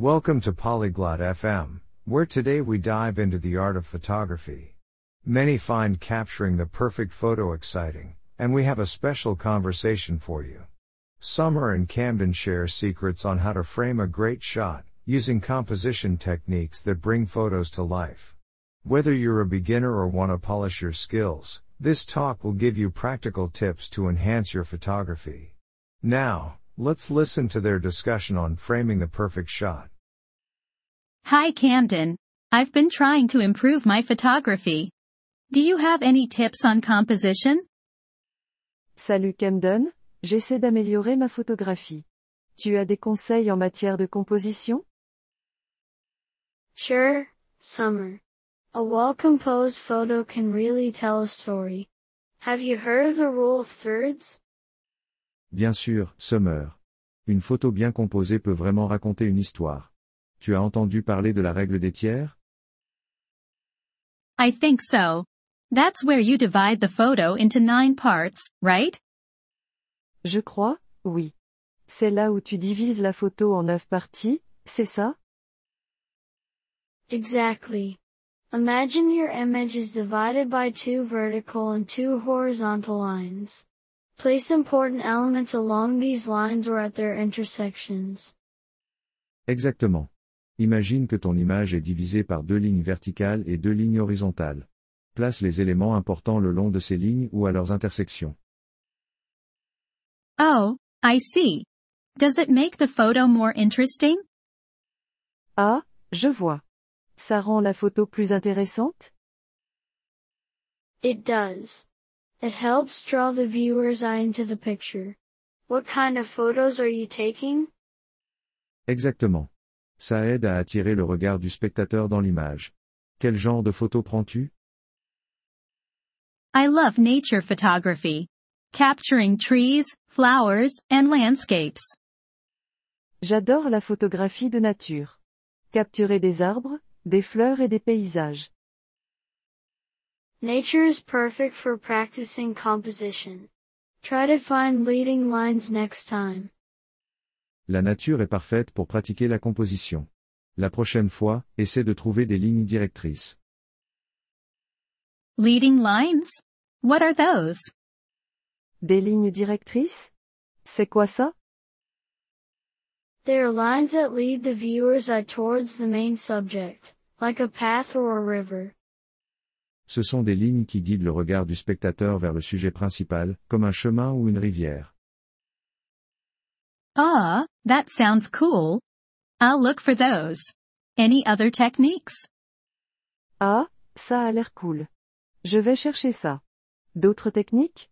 Welcome to Polyglot FM, where today we dive into the art of photography. Many find capturing the perfect photo exciting, and we have a special conversation for you. Summer and Camden share secrets on how to frame a great shot, using composition techniques that bring photos to life. Whether you're a beginner or want to polish your skills, this talk will give you practical tips to enhance your photography. Now, let's listen to their discussion on framing the perfect shot. Hi Camden. I've been trying to improve my photography. Do you have any tips on composition? Salut Camden, j'essaie d'améliorer ma photographie. Tu as des conseils en matière de composition? Sure, Summer. A well-composed photo can really tell a story. Have you heard of the rule of thirds? Bien sûr, Summer. Une photo bien composée peut vraiment raconter une histoire. Tu as entendu parler de la règle des tiers? I think so. That's where you divide the photo into nine parts, right? Je crois, oui. C'est là où tu divises la photo en neuf parties, c'est ça? Exactly. Imagine your image is divided by two vertical and two horizontal lines. Place important elements along these lines or at their intersections. Exactement. Imagine que ton image est divisée par deux lignes verticales et deux lignes horizontales. Place les éléments importants le long de ces lignes ou à leurs intersections. Oh, I see. Does it make the photo more interesting? Ah, je vois. Ça rend la photo plus intéressante? It does. It helps draw the viewer's eye into the picture. What kind of photos are you taking? Exactement. Ça aide à attirer le regard du spectateur dans l'image. Quel genre de photo prends-tu? I love nature photography. Capturing trees, flowers, and landscapes. J'adore la photographie de nature. Capturer des arbres, des fleurs et des paysages. Nature is perfect for practicing composition. Try to find leading lines next time. La nature est parfaite pour pratiquer la composition. La prochaine fois, essaie de trouver des lignes directrices. Leading lines? What are those? Des lignes directrices? C'est quoi ça? They are lines that lead the viewer's eye towards the main subject, like a path or a river. Ce sont des lignes qui guident le regard du spectateur vers le sujet principal, comme un chemin ou une rivière. Ah, that sounds cool. I'll look for those. Any other techniques? Ah, ça a l'air cool. Je vais chercher ça. D'autres techniques?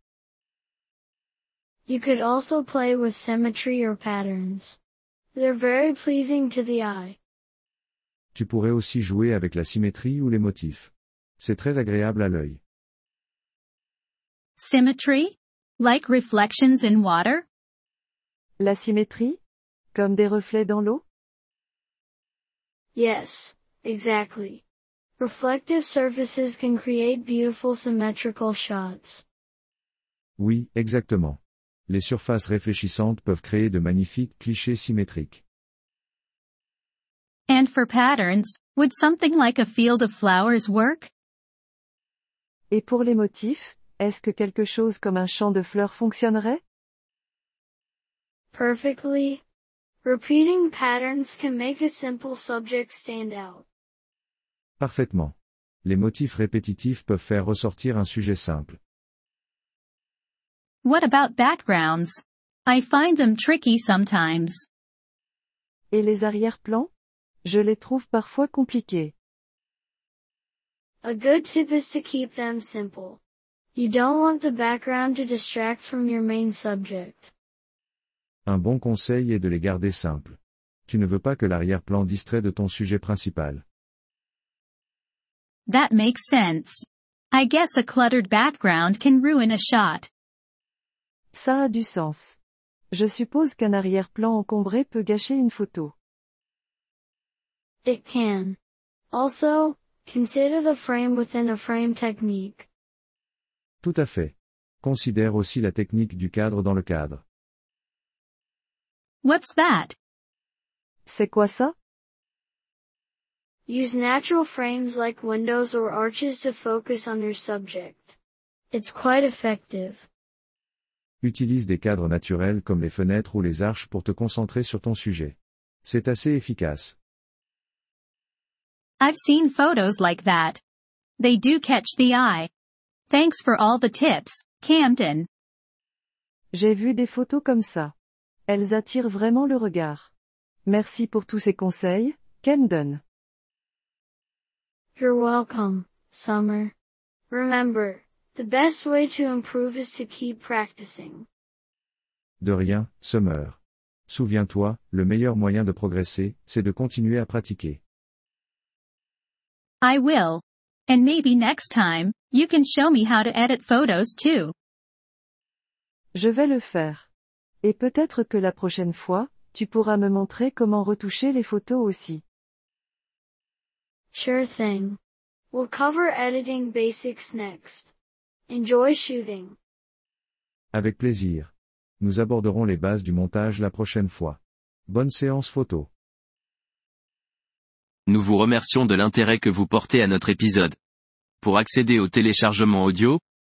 You could also play with symmetry or patterns. They're very pleasing to the eye. Tu pourrais aussi jouer avec la symétrie ou les motifs. C'est très agréable à l'œil. Symmetry? Like reflections in water? La symétrie? Comme des reflets dans l'eau? Yes, exactly. Reflective surfaces can create beautiful symmetrical shots. Oui, exactement. Les surfaces réfléchissantes peuvent créer de magnifiques clichés symétriques. And for patterns, would something like a field of flowers work? Et pour les motifs, est-ce que quelque chose comme un champ de fleurs fonctionnerait? Perfectly. Repeating patterns can make a simple subject stand out. Parfaitement. Les motifs répétitifs peuvent faire ressortir un sujet simple. What about backgrounds? I find them tricky sometimes. Et les arrière-plans? Je les trouve parfois compliqués. A good tip is to keep them simple. You don't want the background to distract from your main subject. Un bon conseil est de les garder simples. Tu ne veux pas que l'arrière-plan distrait de ton sujet principal. That makes sense. I guess a cluttered background can ruin a shot. Ça a du sens. Je suppose qu'un arrière-plan encombré peut gâcher une photo. It can. Also, consider the frame within a frame technique. Tout à fait. Considère aussi la technique du cadre dans le cadre. What's that? C'est quoi ça? Use natural frames like windows or arches to focus on your subject. It's quite effective. Utilise des cadres naturels comme les fenêtres ou les arches pour te concentrer sur ton sujet. C'est assez efficace. I've seen photos like that. They do catch the eye. Thanks for all the tips, Camden. J'ai vu des photos comme ça. Elles attirent vraiment le regard. Merci pour tous ces conseils, Camden. You're welcome, Summer. Remember, the best way to improve is to keep practicing. De rien, Summer. Souviens-toi, le meilleur moyen de progresser, c'est de continuer à pratiquer. I will. And maybe next time, you can show me how to edit photos too. Je vais le faire. Et peut-être que la prochaine fois, tu pourras me montrer comment retoucher les photos aussi. Sure thing. We'll cover editing basics next. Enjoy shooting. Avec plaisir. Nous aborderons les bases du montage la prochaine fois. Bonne séance photo. Nous vous remercions de l'intérêt que vous portez à notre épisode. Pour accéder au téléchargement audio,